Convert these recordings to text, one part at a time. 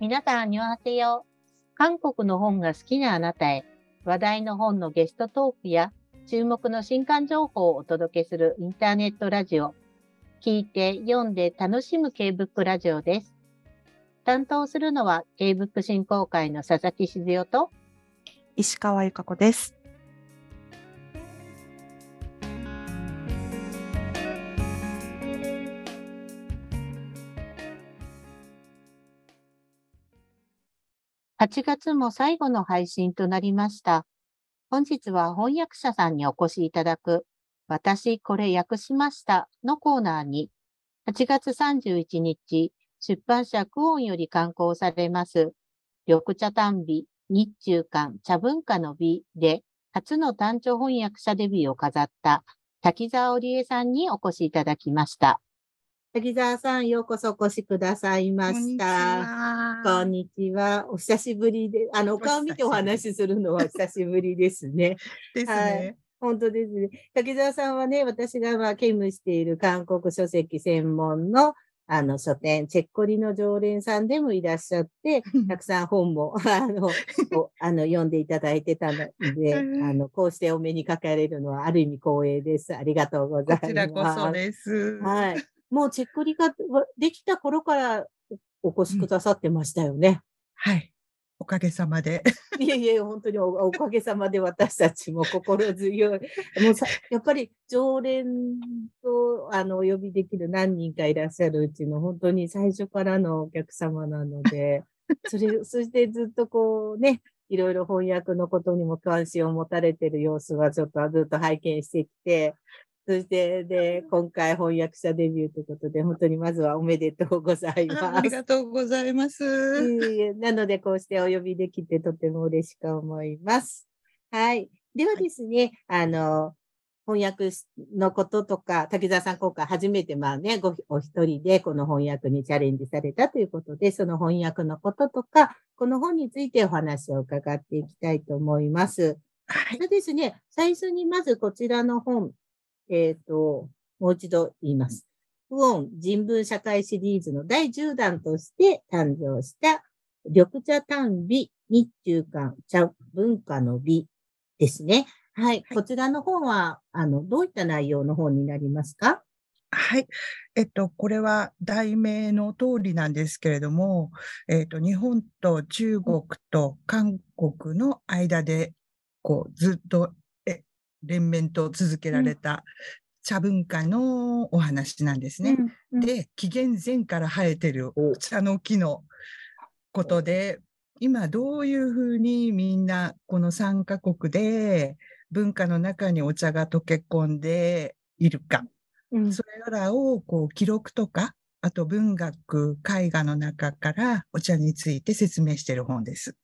皆さん、にわせよ。韓国の本が好きなあなたへ、話題の本のゲストトークや注目の新刊情報をお届けするインターネットラジオ。聞いて、読んで楽しむ K-BOOK ラジオです。担当するのは K-BOOK 振興会の佐々木静代と石川由香子です。8月も最後の配信となりました。本日は翻訳者さんにお越しいただく、私これ訳しましたのコーナーに、8月31日、出版社クオンより刊行されます、緑茶単美、日中間茶文化の美で、初の単調翻訳者デビューを飾った滝沢織江さんにお越しいただきました。滝沢さん、ようこそお越しくださいました。こんにちは。お久しぶりで、あの、お顔見てお話しするのは久しぶりですね。ですね。はい本当ですね。滝沢さんはね、私がまあ兼務している韓国書籍専門のあの書店、チェッコリの常連さんでもいらっしゃって、たくさん本もあのあの読んでいただいてたので、あのこうしてお目にかかれるのはある意味光栄です。ありがとうございます。こちらこそです。はい。もうチェックリができた頃からお越しくださってましたよね。うん、はい。おかげさまで。いえいえ、本当におかげさまで私たちも心強い。もうさやっぱり常連とあのお呼びできる何人かいらっしゃるうちの本当に最初からのお客様なので、それ、そしてずっとこうね、いろいろ翻訳のことにも関心を持たれてる様子はちょっとずっと拝見してきて、そして、で、今回翻訳者デビューということで、本当にまずはおめでとうございます。ありがとうございます。なので、こうしてお呼びできてとても嬉しく思います。はい。ではですね、はい、あの、翻訳のこととか、滝沢さん今回初めてまあね、ごお一人でこの翻訳にチャレンジされたということで、その翻訳のこととか、この本についてお話を伺っていきたいと思います。はい。ですね、最初にまずこちらの本、えっ、ー、と、もう一度言います。不音人文社会シリーズの第10弾として誕生した緑茶単美日中間茶文化の美ですね。はい。はい、こちらの本は、あの、どういった内容の本になりますか？はい。えっと、これは題名の通りなんですけれども、えっと、日本と中国と韓国の間で、こう、ずっと連綿と続けられた茶文化のお話なんですね。うんうん、で、紀元前から生えてる茶の木のことで、今どういうふうにみんなこの3カ国で文化の中にお茶が溶け込んでいるか、うん、それらをこう記録とか、あと文学、絵画の中からお茶について説明している本です。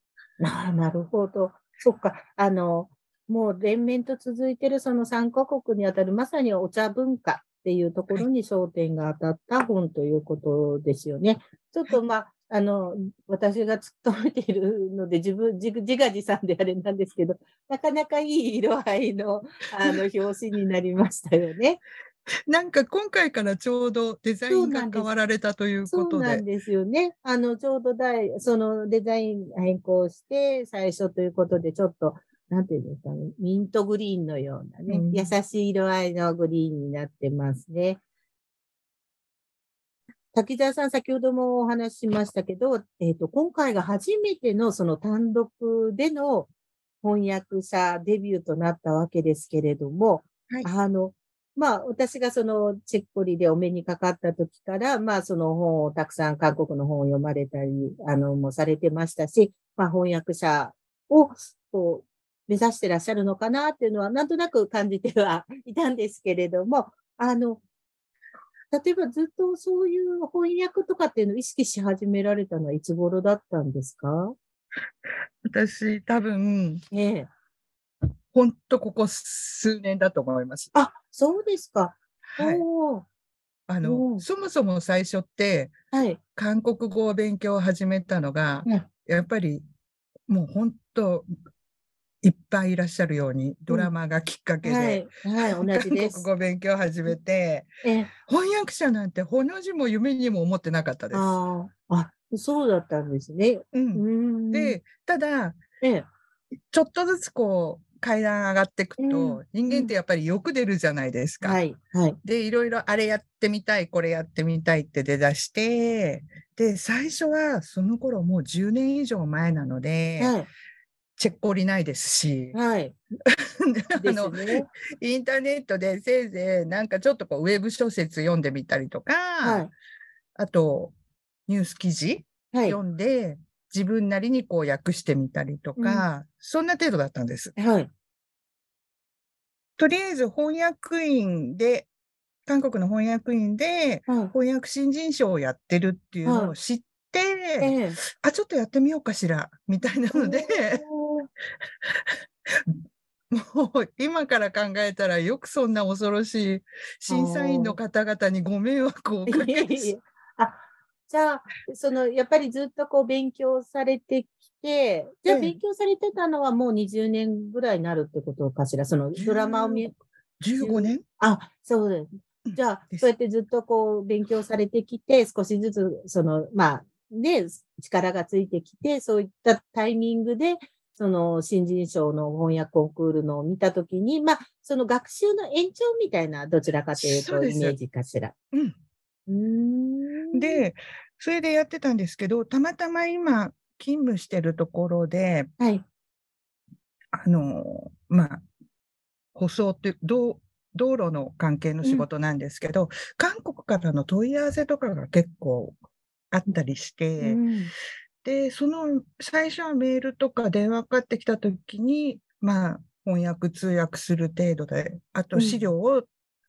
あなるほど。そっか。あの、もう連綿と続いているその3カ国にあたるまさにお茶文化っていうところに焦点が当たった本ということですよね。ちょっとまあ、あの、私が勤めているので、自分、自画自賛であれなんですけど、なかなかいい色合いの、あの、表紙になりましたよね。なんか今回からちょうどデザインが変わられたということで。そうなんですよね。あの、ちょうどそのデザイン変更して最初ということで、ちょっとなんていうんですかね、ミントグリーンのようなね、うん、優しい色合いのグリーンになってますね。滝沢さん、先ほどもお話ししましたけど、えっ、ー、と、今回が初めてのその単独での翻訳者デビューとなったわけですけれども、はい、あの、まあ、私がそのチェッコリでお目にかかった時から、まあ、その本をたくさん韓国の本を読まれたり、あの、もされてましたし、まあ、翻訳者を、こう、目指してらっしゃるのかなっていうのは、なんとなく感じては いたんですけれども、あの、例えばずっとそういう翻訳とかっていうのを意識し始められたのはいつ頃だったんですか？私、多分、ええ、ほんとここ数年だと思います。あ、そうですか。はい、あの、そもそも最初って、はい、韓国語を勉強を始めたのが、うん、やっぱり、もう本当、いっぱいいらっしゃるように、ドラマがきっかけで、うん、はい、はい、同じです。韓国語勉強を始めて、翻訳者なんて、ほの字も夢にも思ってなかったです。ああ、そうだったんですね。う。うんん。で、ただ、ええ、ちょっとずつこう、階段上がっていくと、うん人間ってやっぱり欲出るじゃないですか。はい、はい。で、いろいろあれやってみたい、これやってみたいって出だして、で、最初はその頃もう10年以上前なので、はい、チェックオリないですし、はい。あですの、ね。インターネットでせいぜいなんかちょっとこうウェブ小説読んでみたりとか、はい、あとニュース記事はい。読んで、自分なりにこう訳してみたりとか、そんな程度だったんです。はい。とりあえず翻訳員で、韓国の翻訳員ではい。翻訳新人賞をやってるっていうのを知って、ええ。あ、ちょっとやってみようかしら、みたいなので、もう今から考えたらよくそんな恐ろしい審査員の方々にご迷惑をおかけし。あ、じゃあ、その、やっぱりずっとこう勉強されてきて、じゃあええ勉強されてたのはもう20年ぐらいになるってことかしら、そのドラマを見、15年？あ、そうです。じゃあそうやってずっとこう勉強されてきて、少しずつ、その、まあ、ね、力がついてきて、そういったタイミングで、その新人賞の翻訳コンクールのを見たときに、まあ、その学習の延長みたいな、どちらかというとイメージかしら。うん。で、それでやってたんですけど、たまたま今、勤務してるところで、はい。あの、まあ、舗装って、道道路の関係の仕事なんですけど、韓国からの問い合わせとかが結構あったりして、うんで、その最初はメールとか電話かかってきたときに、まあ、翻訳通訳する程度で、あうん。と資料を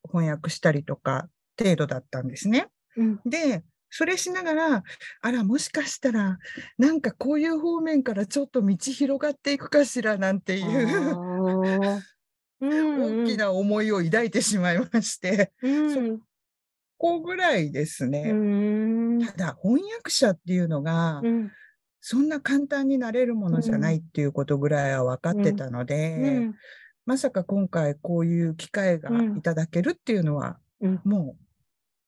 翻訳したりとか程度だったんですね。うん。で、それしながら、あら、もしかしたら、なんかこういう方面からちょっと道広がっていくかしらなんていう 大きな思いを抱いてしまいまして、うん。ここぐらいですうね。ん。ただ、翻訳者っていうのが、うんそんな簡単になれるものじゃないっていうことぐらいは分かってたので、うん。まさか今回こういう機会がいただけるっていうのは、うん。もう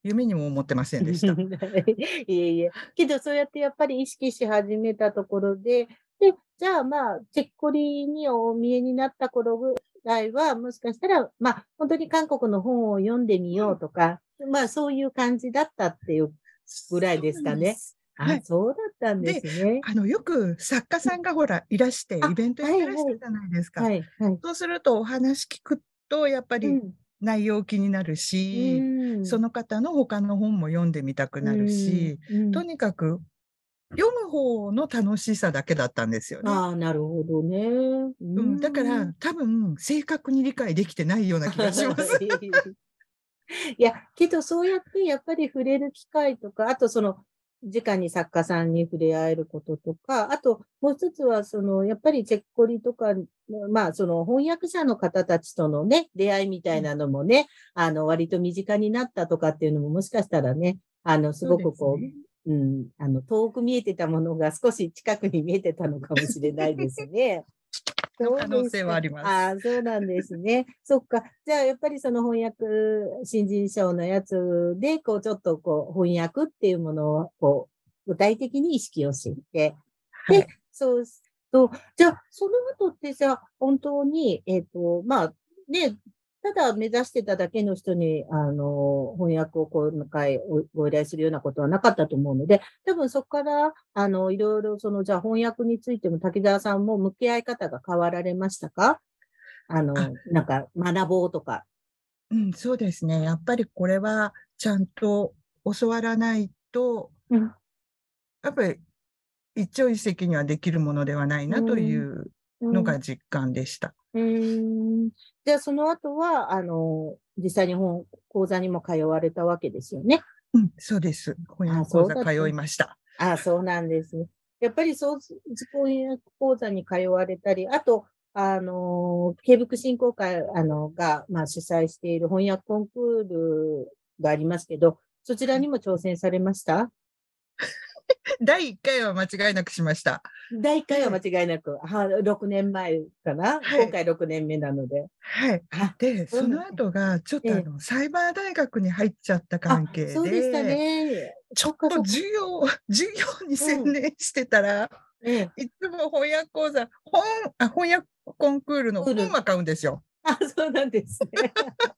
夢にも思ってませんでした。いえいえ。けど、そうやってやっぱり意識し始めたところで、で、じゃあまあ、チェッコリにお見えになった頃ぐらいは、もしかしたら、まあ、本当に韓国の本を読んでみようとか、まあ、そういう感じだったっていうぐらいですかね。はい。あ、そうだったんですね。あの、よく作家さんがほら、いらして、あイベントやってらっしゃるじゃないですか。はい、はい。そうすると、お話聞くと、やっぱりうん内容気になるし、うんその方の他の本も読んでみたくなるし、、うんとにかく、読む方の楽しさだけだったんですよね。ああ、なるほどね。ううん、だから、多分、正確に理解できてないような気がします。いや、けどそうやってやっぱり触れる機会とか、あとその、直に作家さんに触れ合えることとか、あともう一つは、その、やっぱりチェッコリとか、まあ、その翻訳者の方たちとのね、出会いみたいなのもね、あの、割と身近になったとかっていうのももしかしたらね、あの、すごくこう、そうねうん、あの、遠く見えてたものが少し近くに見えてたのかもしれないですね。の可能性はありますああ、そうなんですね。そっか。じゃあ、やっぱりその翻訳、新人賞のやつで、こう、ちょっとこう、翻訳っていうものを、こう、具体的に意識をして、はいで、そうすると、じゃあ、その後ってじゃあ、本当に、えっ、と、まあ、ね、ただ目指してただけの人に、あの、翻訳を今回おご依頼するようなことはなかったと思うので、多分そこから、あの、いろいろ、その、じゃあ翻訳についても滝沢さんも向き合い方が変わられましたか？あの、あなんか、学ぼうとか。うん、そうですね。やっぱりこれはちゃんと教わらないと、うんやっぱり一朝一夕にはできるものではないなというのが実感でした。うーん。じゃあ、その後は、あの、実際に本、講座にも通われたわけですよね。うん、そうです。翻あ訳講座通いました。ああ、そうなんですね。やっぱりそう、翻訳講座に通われたり、あと、あの、慶福振興会、あの、が、まあ、主催している翻訳コンクールがありますけど、そちらにも挑戦されました？第1回は間違いなくしました。第1回は間違いなく、あ6年前かな、はい。今回6年目なので。はい。あで、その後が、ちょっとあえ。えの、サイバー大学に入っちゃった関係で、そうでしたね。ちょっと授業、授業に専念してたら、ええ、いつも翻訳講座、本、あ翻訳コンクールの本は買うんですよ。あ、そうなんですね。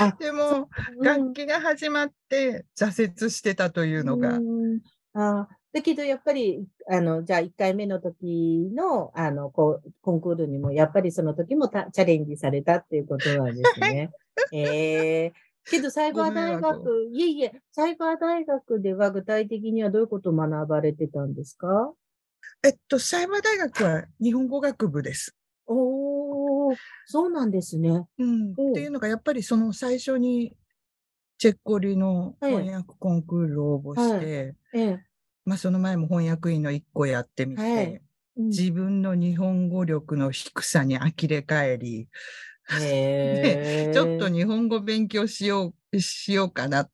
あでも、うん。楽器が始まって挫折してたというのが、うんあだけど、やっぱり、あの、じゃあ、1回目の時の、あの、こう、コンクールにも、やっぱりその時もたチャレンジされたっていうことなんですね。ええけど、サイバー大学、いえいえ、サイバー大学では具体的にはどういうことを学ばれてたんですか？えっと、サイバー大学は日本語学部です。おー、そうなんですね。うん、う。んっていうのが、やっぱりその最初に、チェッコリのはい翻訳コンクールを応募して、ええ。まあその前も翻訳員の一個やってみて、はいうん自分の日本語力の低さに呆れ返り。ちょっと日本語勉強しよう、しようかな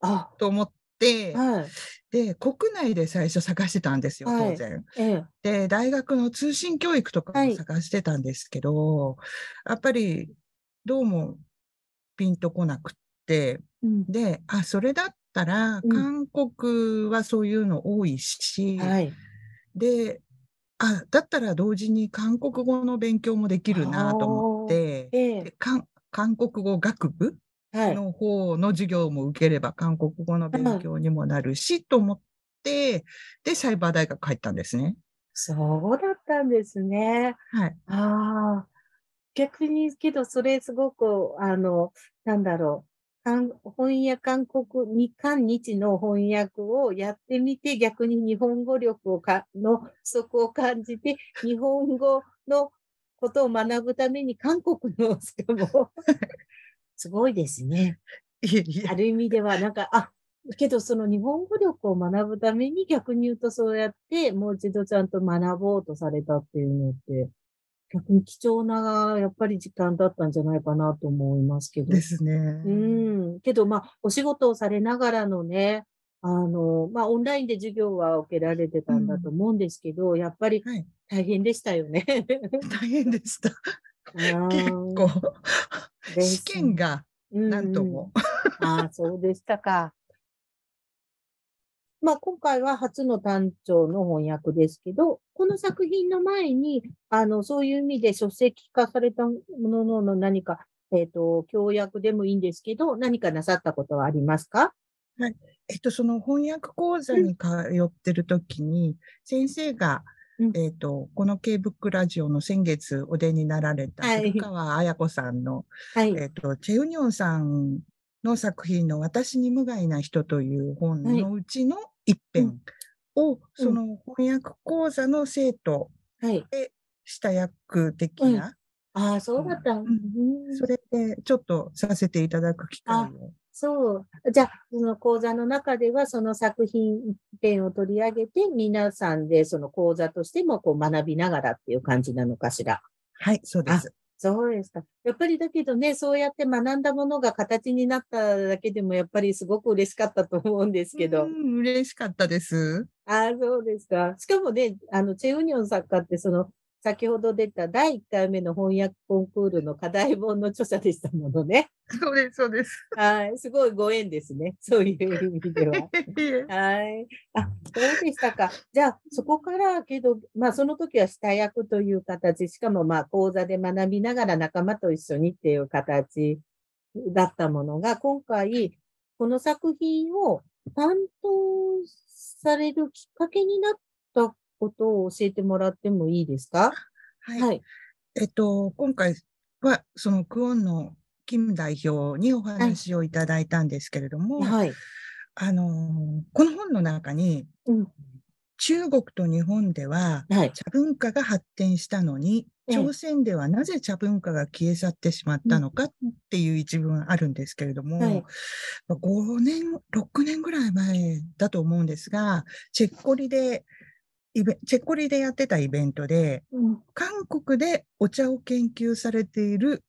あ、と思って、はい。で、国内で最初探してたんですよ、はい当然。ええ。で、大学の通信教育とかはいも探してたんですけど、やっぱりどうもピンとこなくうんで、あ、それだったら、うん韓国はそういうの多いし、はい。で、あ、だったら同時に韓国語の勉強もできるなと思って、ええで。韓韓国語学部はい。の方の授業も受ければ韓国語の勉強にもなるし、と思って、で、サイバー大学入ったんですね。そうだったんですね。はい。ああ。逆に、けど、それすごく、あの、なんだろう。韓翻訳、韓国、日韓日の翻訳をやってみて、逆に日本語力をか、の不足を感じて、日本語のことを学ぶために韓国の、しかも、すごいですね。ある意味では、なんか、あ、けどその日本語力を学ぶために逆に言うとそうやってもう一度ちゃんと学ぼうとされたっていうのって、逆に貴重な、やっぱり時間だったんじゃないかなと思いますけど。ですね。うん。けど、まあ、お仕事をされながらのね、あの、まあ、オンラインで授業は受けられてたんだと思うんですけど、やっぱりはい。大変でしたよね。大変でした。結結構、試験がなんとも。ああ、そうでしたか。まあ、今回は初の単調の翻訳ですけど、この作品の前に、あの、そういう意味で書籍化されたものの何か、えっ、と、教訳でもいいんですけど、何かなさったことはありますか？えっと、その翻訳講座に通ってる時に、先生が、うん。えっと、この K-BOOK ラジオの先月お出になられたはい。古川彩子さんの、はい。えっと、チェウニョンさんの作品の私に無害な人という本のうちの一編を、その翻訳講座の生徒はい。した役的な、ああ、そうだった。うんうんそれでちょっとさせていただく機会を。そう。じゃあ、その講座の中では、その作品一編を取り上げて、皆さんでその講座としてもこう学びながらっていう感じなのかしら？はい、そうです。そうですか。やっぱりだけどね、そうやって学んだものが形になっただけでも、やっぱりすごく嬉しかったと思うんですけど。うん嬉しかったです。ああ、そうですか。しかもね、あの、チェウニョン作家って、その、先ほど出た第1回目の翻訳コンクールの課題本の著者でしたものね。そうです、そうです。はい。すごいご縁ですね。そういう意味では。はい。あ、そうでしたか。じゃあ、そこから、けど、まあ、その時は下役という形、しかも、まあ、講座で学びながら仲間と一緒にっていう形だったものが、今回、この作品を担当されるきっかけになったことを教えてもらってもいいですか？はい。はい。えっと、今回は、そのクオンの金代表にお話をいただいたんですけれども、はい。あの、この本の中に、うん。中国と日本でははい。茶文化が発展したのに、ええ朝鮮ではなぜ茶文化が消え去ってしまったのかっていう一文あるんですけれども、はい5年、6年ぐらい前だと思うんですが、チェッコリで、イベチェッコリでやってたイベントで、うん、韓国でお茶を研究されている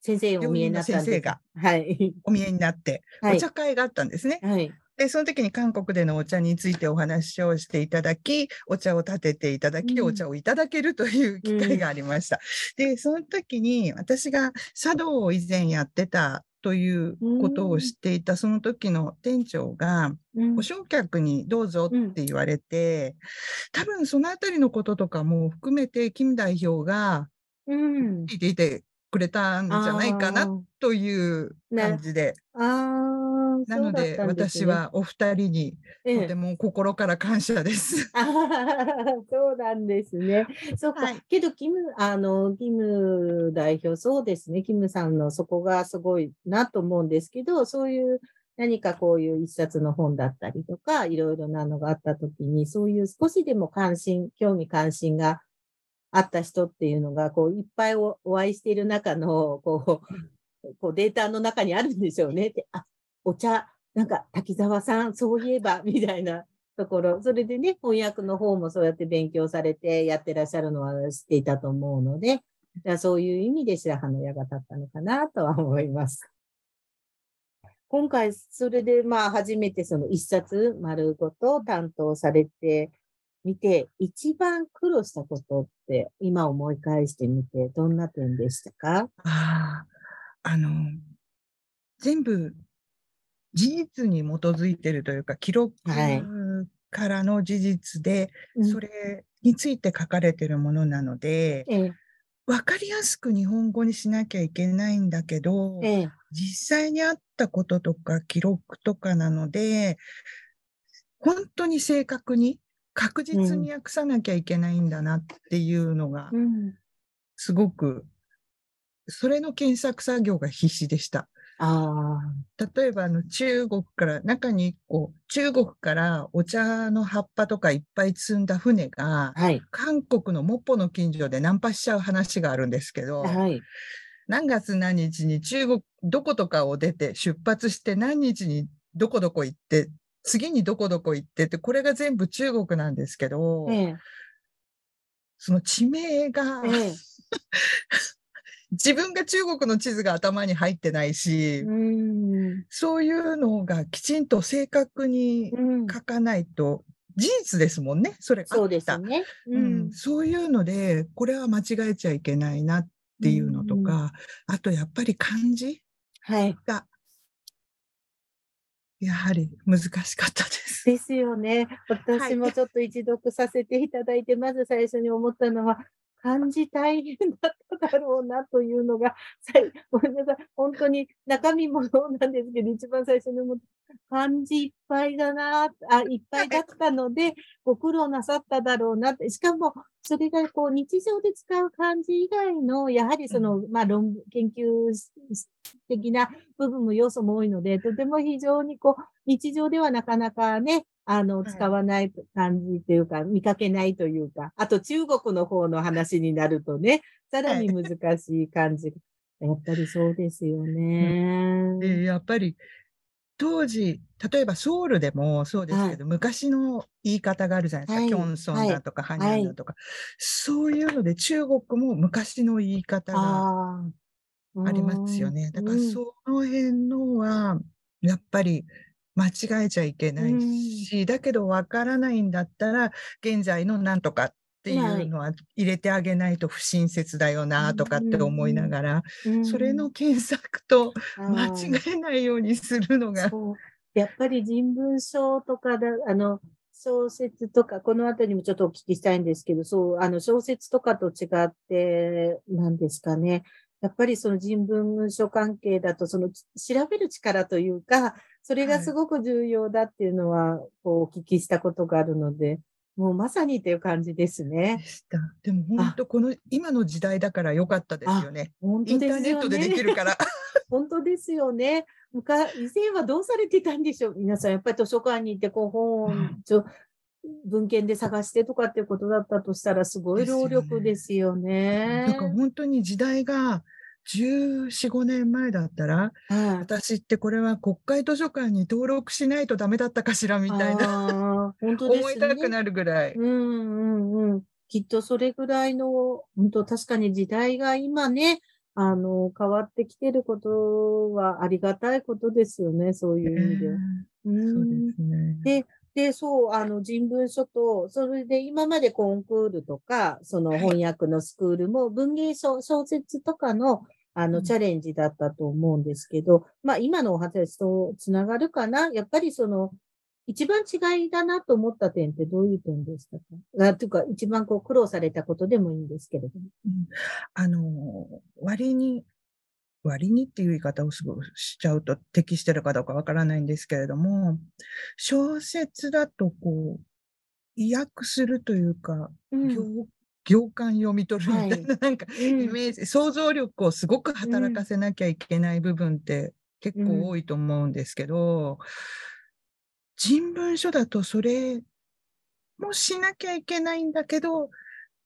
先生お見えになっがはい。お見えになって、はい。お茶会があったんですね。はい。で、その時に韓国でのお茶についてお話をしていただき、お茶を立てていただき、うんお茶をいただけるという機会がありました。で、その時に私が茶道を以前やってたということを知っていたその時の店長が、うんご焼却にどうぞって言われて、多分そのあたりのこととかも含めて、金代表がうん。聞いていてくれたんじゃないかなという感じで、あーあー、なのでね私、はお二人にええとても心から感謝です。あはははそうなんですね。そうか。はいけど、キム、あの、キム代表、そうですね。キムさんのそこがすごいなと思うんですけど、そういう何かこういう一冊の本だったりとか、いろいろなのがあったときに、そういう少しでも関心、興味関心があった人っていうのが、こう、いっぱいおお会いしている中の、こう、こうデータの中にあるんでしょうね。であ、お茶、なんか滝沢さん、そういえば、みたいなところ。それでね、翻訳の方もそうやって勉強されてやってらっしゃるのは知っていたと思うので、そういう意味で白羽の矢が立ったのかなとは思います。今回、それでまあ初めてその一冊丸ごと担当されてみて、一番苦労したことって今思い返してみて、どんな点でしたか？あ、あの、全部事実に基づいているというか、記録はい。からの事実で、うん。それについて書かれているものなので、ええ、わかりやすく日本語にしなきゃいけないんだけど、ええ、実際にあったこととか記録とかなので、本当に正確に確実に訳さなきゃいけないんだなっていうのが、うん。すごく、それの検索作業が必死でした。あ例えば、あの、中国から、中にこう、中国からお茶の葉っぱとかいっぱい積んだ船があ、、はい、韓国のモッポの近所でナンパしちゃう話があるんですけど、はい、何月何日に中国、どことかを出て出発して何日にどこどこ行って、次にどこどこ行ってって、これが全部中国なんですけど、ええ、その地名が、ええ、自分が中国の地図が頭に入ってないし、うん、そういうのがきちんと正確にうん。書かないと、事実ですもんね、それそうですね。うん、そういうので、これは間違えちゃいけないなっていうのとうんか、あとやっぱり漢字はい。が、やはり難しかったです。ですよね。私もちょっと一読させていただいて、まず最初に思ったのは、漢字大変だっただろうなというのが、ごめんなさい。本当に中身もそうなんですけど、一番最初に思った、漢字いっぱいだな、あ、いっぱいだったので、ご苦労なさっただろうなって。しかも、それがこう日常で使う漢字以外の、やはりその、まあ論文、研究的な部分も要素も多いので、とても非常にこう、日常ではなかなかね、あの、はい。使わない感じというか、見かけないというか、あと中国の方の話になるとね、さらに難しい感じ。やっぱりそうですよね。で、やっぱり、当時、例えばソウルでもそうですけど、昔の言い方があるじゃないですか。はい。キョンソンだとか、ハニャンだとか、そういうので中国も昔の言い方がありますよね。だからうんその辺のは、やっぱり間違えちゃいけないし、だけどわからないんだったら、現在のなんとかっていうのは入れてあげないと不親切だよなとかって思いながら、うん。それの検索と間違えないようにするのが。やっぱり人文書とかだ、あの、小説とか、このあたりもちょっとお聞きしたいんですけど、そう、あの、小説とかと違って、なんですかね。やっぱりその人文書関係だと、その調べる力というか、それがすごく重要だっていうのは、こう、お聞きしたことがあるので、もうまさにっていう感じですでね。した。でも本当この今の時代だから良かったですよね。本当インターネッですよねトででき。るから。本当ですよね。昔、以前はどうされてたんでしょう？皆さん、やっぱり図書館に行って、こう、本、ちょ文献で探してとかっていうことだったとしたら、すごい労力ですよね。だから本当に時代が14、5年前だったら、はい私ってこれは国会図書館に登録しないとダメだったかしらみたいな、本当ですね。思いたくなるぐらい。うんうんうん。きっとそれぐらいの、本当確かに時代が今ね、あの、変わってきてることはありがたいことですよね、そういう意味で。えーうんそうですね。で、で、そう、あの、人文書と、それで今までコンクールとか、そのはい翻訳のスクールも文芸小小説とかの、あの、うん。チャレンジだったと思うんですけど、まあ、今のお話とつながるかな？やっぱりその、一番違いだなと思った点ってどういう点でしたか？あというか、一番こう苦労されたことでもいいんですけれども。うん。あの、割に、割にっていう言い方をすごくしちゃうと適してるかどうかわからないんですけれども、小説だとこう、意訳するというか、うん。行行間読み取るみたいな、なんか、うん。イメージ、想像力をすごく働かせなきゃいけない部分って結構多いと思うんですけど、人文書だとそれもしなきゃいけないんだけど、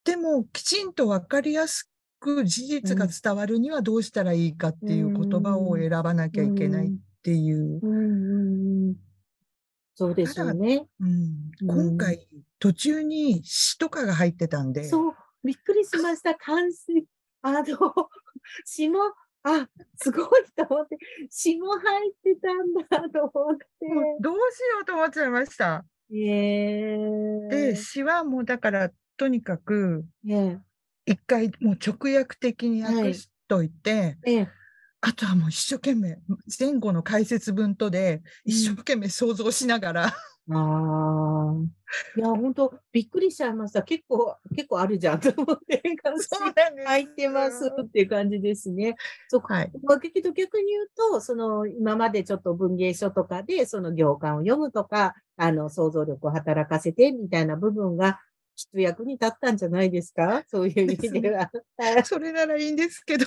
でもきちんとわかりやすく事実が伝わるにはどうしたらいいかっていう言葉を選ばなきゃいけないっていう。うん。うん。うん。そうですよね。うん。うん。今回途中に詩とかが入ってたんで、そう、びっくりしました。関水、あの、詩も、あ、すごいと思って、詩も入ってたんだと思っもうどうしようと思っちゃいました。て。え。ー、で、詩はもうだからとにかくえ一回もう直訳的に訳しといて、え、ええ、あとはもう一生懸命、前後の解説文とで一生懸命想像しながら、ああ。いや、本当びっくりしちゃいました。結構、結構あるじゃんと思って、そうなんです。入ってますっていう感じですね。そうか。はい。逆に言うと、その今までちょっと文芸書とかでその行間を読むとか、あの想像力を働かせてみたいな部分がきっと役に立ったんじゃないですか？そういう意味では。はいそれならいいんですけど。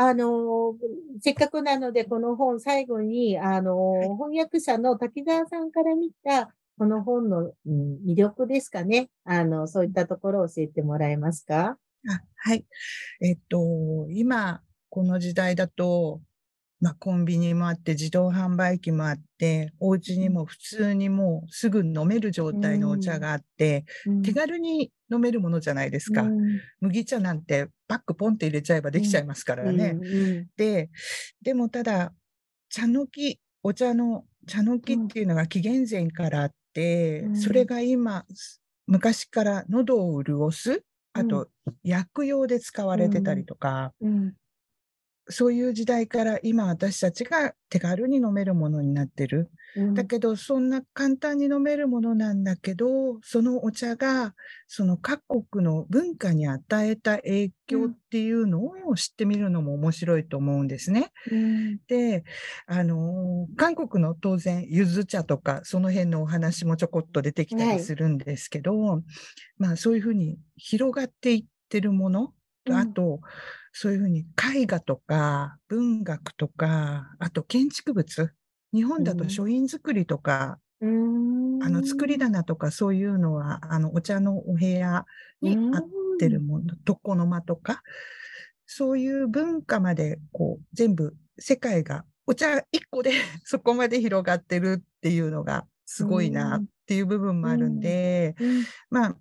あの、せっかくなので、この本最後に、あの、はい翻訳者の滝沢さんから見た、この本の、うん魅力ですかね。あの、そういったところを教えてもらえますか？あはい。えっと、今、この時代だと、まあ、コンビニもあって、自動販売機もあって、お家にも普通にもうすぐ飲める状態のお茶があって、手軽に飲めるものじゃないですか。うん。麦茶なんてパックポンって入れちゃえばできちゃいますからね。うんうんで、でもただ、茶の木、お茶の茶の木っていうのが紀元前からあって、うん。それが今、昔から喉を潤す、あうと薬用で使われてたりとか、うんそういう時代から今私たちが手軽に飲めるものになってる。うんだけど、そんな簡単に飲めるものなんだけど、そのお茶が、その各国の文化に与えた影響っていうのを知ってみるのも面白いと思うんですね。うんで、あのー韓国の当然、ゆず茶とか、その辺のお話もちょこっと出てきたはいりするんですけど、まあそういうふうに広がっていってるもの、うんあと、そういうふうに絵画とか文学とか、あと建築物、日本だうん。と書院作りとか、うん。あの作り棚とかそういうのは、あのお茶のお部屋にあってるもの、床の間とか、そういう文化までこう全部世界がお茶一個で そこまで広がってるっていうのがすごいなっていう部分もあるんで、うん。まあ、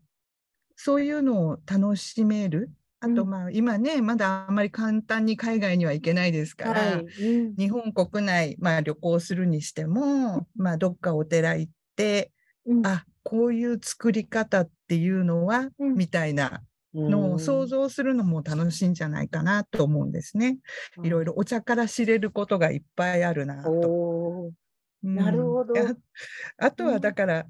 そういうのを楽しめる。あと、うん。まあ、今ね、まだあんまり簡単に海外には行けないですから、はい。うん。日本国内、まあ旅行するにしても、まあどっかお寺行って、うん。あ、こういう作り方っていうのは、うん。みたいなのを想像するのも楽しいんじゃないかなと思うんですね。いろいろお茶から知れることがいっぱいあるなと。なるほど。ああとはうん。だから、まあ、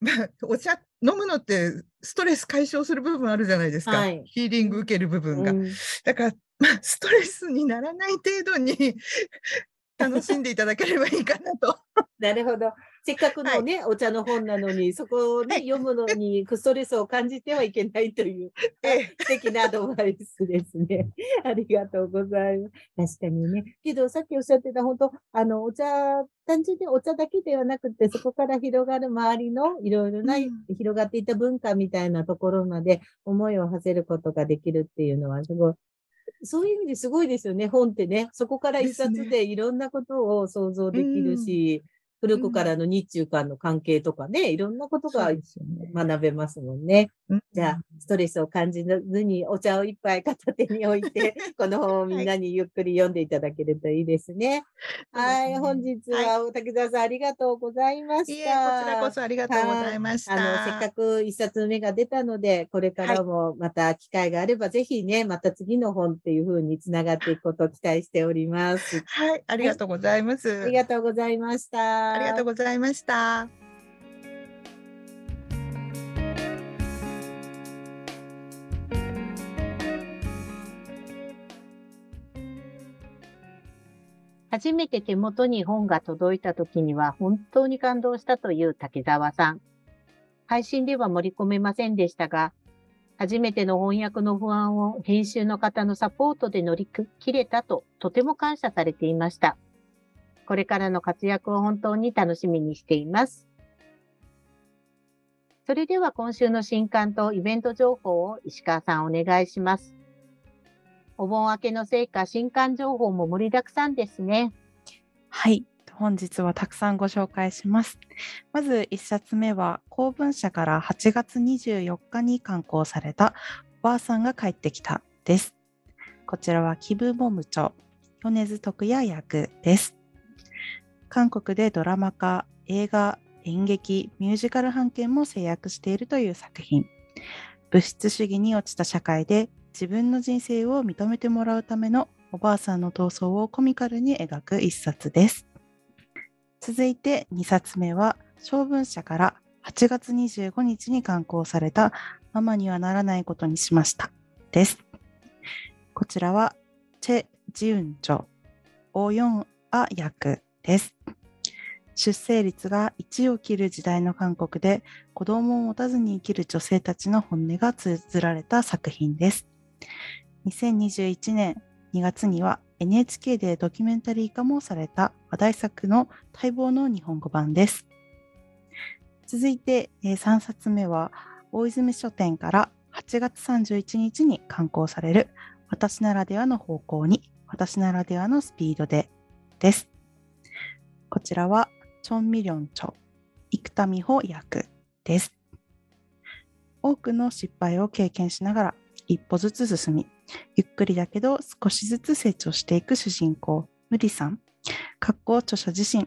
お茶飲むのってストレス解消する部分あるじゃないですか。はいヒーリング受ける部分が。うんだから、まあ、ストレスにならない程度に 楽しんでいただければいいかなと。なるほど。せっかくのね、お茶の本なのに、そこをね、はい読むのにストレスを感じてはいけないという、ええ 素敵なアドバイスですね。ありがとうございます。確かにね。けど、さっきおっしゃってた、本当あの、お茶、単純にお茶だけではなくて、そこから広がる周りのいろいろな、うん広がっていった文化みたいなところまで思いを馳せることができるっていうのは、すごい、そういう意味ですごいですよね、本ってね。そこから一冊でいろんなことを想像できるし、古くからの日中間の関係とかね、いろんなことが学べますもんね。うんじゃあ、ストレスを感じずにお茶を一杯片手に置いて、この本をみんなにゆっくり読んでいただけるといいですね。はい、そう本日は竹澤さんありがとうございまいえ、こちした。らこそありがとうございました。あの、せっかく一冊目が出たので、これからもまた機会があれば、ぜひね、また次の本っていう風につながっていくことを期待しております。はい、ありがとうございます。ありがとうございました。ありがとうございました。初めて手元に本が届いた時には本当に感動したという竹澤さん。配信では盛り込めませんでしたが、初めての翻訳の不安を編集の方のサポートで乗り切れたととても感謝されていました。これからの活躍を本当に楽しみにしています。それでは今週の新刊とイベント情報を石川さんお願いします。お盆明けのせいか新刊情報も盛りだくさんですね。はい。本日はたくさんご紹介します。まず1冊目は公文社から8月24日に刊行されたおばあさんが帰ってきたです。こちらはキブモムチョ、米津徳也役です。韓国でドラマ化、映画、演劇、ミュージカル版権も制約しているという作品。物質主義に落ちた社会で自分の人生を認めてもらうためのおばあさんの闘争をコミカルに描く一冊です。続いて2冊目は、小文社から8月25日に刊行されたママにはならないことにしました。です。こちらは、チェ・ジウンチョ、オヨンア役です。出生率が1を切る時代の韓国で子供を持たずに生きる女性たちの本音が綴られた作品です。2021年2月には NHK でドキュメンタリー化もされた話題作の待望の日本語版です。続いてえ3冊目は大泉書店から8月31日に刊行される私ならではの方向に私ならではのスピードでです。こちらはチョン・ミリョンチョ、生田美穂役です。多くの失敗を経験しながら一歩ずつ進み、ゆっくりだけど少しずつ成長していく主人公、ムリさん、格好著者自身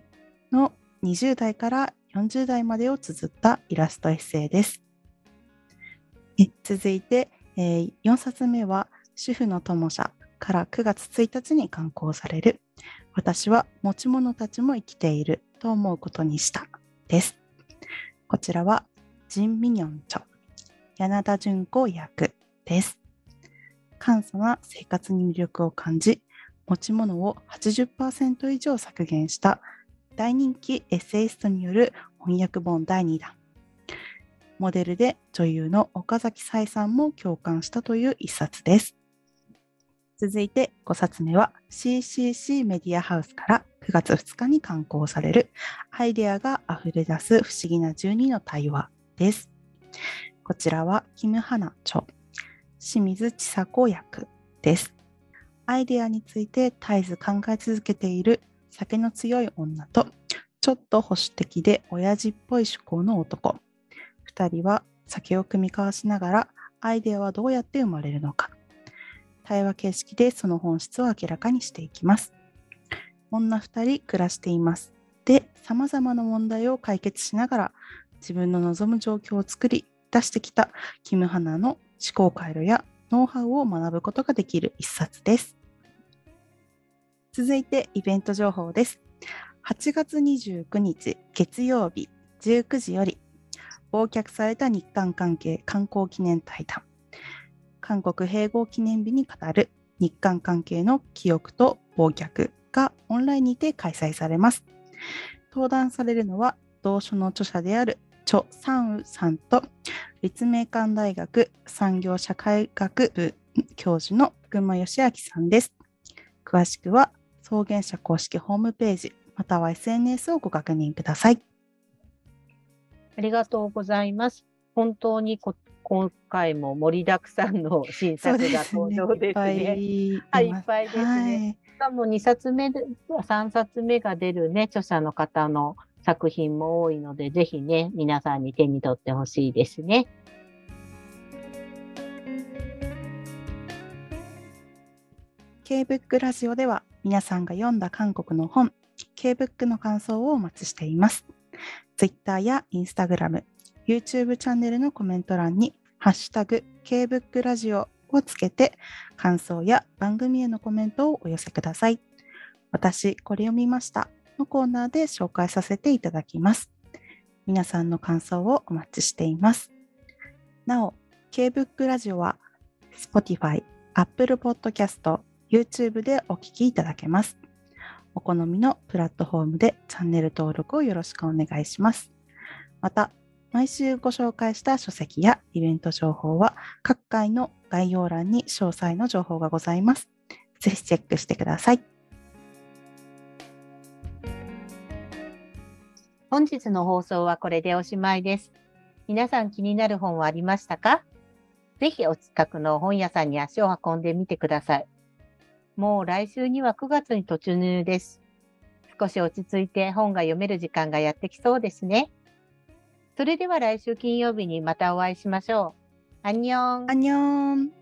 の20代から40代までを綴ったイラストエッセイです。え続いて、えー4冊目は主婦の友社から9月1日に刊行される私は持ち物たちも生きていると思うことにしたです。こちらはジン・ミニョンチョ、柳田純子役です。簡素な生活に魅力を感じ、持ち物を80%以上削減した大人気エッセイストによる翻訳本第2弾。モデルで女優の岡崎紗恵さんも共感したという一冊です。続いて5冊目は CCC メディアハウスから9月2日に刊行されるアイデアが溢れ出す不思議な12の対話です。こちらはキム・ハナ著、清水千佐子役です。アイデアについて絶えず考え続けている酒の強い女とちょっと保守的で親父っぽい趣向の男。二人は酒を組み交わしながらアイデアはどうやって生まれるのか。対話形式でその本質を明らかにしていきます。女二人暮らしています。で、様々な問題を解決しながら自分の望む状況を作り出してきたキム・ハナの思考回路やノウハウを学ぶことができる一冊です。続いてイベント情報です。8月29日月曜日19時より忘却された日韓関係観光記念対談韓国併合記念日に語る日韓関係の記憶と忘却がオンラインにて開催されます。登壇されるのは同書の著者であるチョ・サンウさんと立命館大学産業社会学部教授の福間義明さんです。詳しくは草原社公式ホームページまたは SNS をご確認ください。ありがとうございます。本当にこ今回も盛りだくさんの新作が登場ですね。いっはいいっぱいですねはいしかも2冊目で、3冊目が出るね、著者の方の作品も多いので、ぜひね、皆さんに手に取ってほしいですね。K-BOOK ラジオでは皆さんが読んだ韓国の本、K-BOOK の感想をお待ちしています。Twitter や Instagram、YouTube チャンネルのコメント欄に、ハッシュタグ K-BOOK ラジオをつけて、感想や番組へのコメントをお寄せください。私、これ読みましたのコーナーで紹介させていただきます。皆さんの感想をお待ちしています。なお、K-BOOK ラジオは Spotify、Apple Podcast、YouTube でお聞きいただけます。お好みのプラットフォームでチャンネル登録をよろしくお願いします。また、毎週ご紹介した書籍やイベント情報は各回の概要欄に詳細の情報がございます。ぜひチェックしてください。本日の放送はこれでおしまいです。皆さん気になる本はありましたか？ぜひお近くの本屋さんに足を運んでみてください。もう来週には9月に突入です。少し落ち着いて本が読める時間がやってきそうですね。それでは来週金曜日にまたお会いしましょう。アンニョン。アンニョン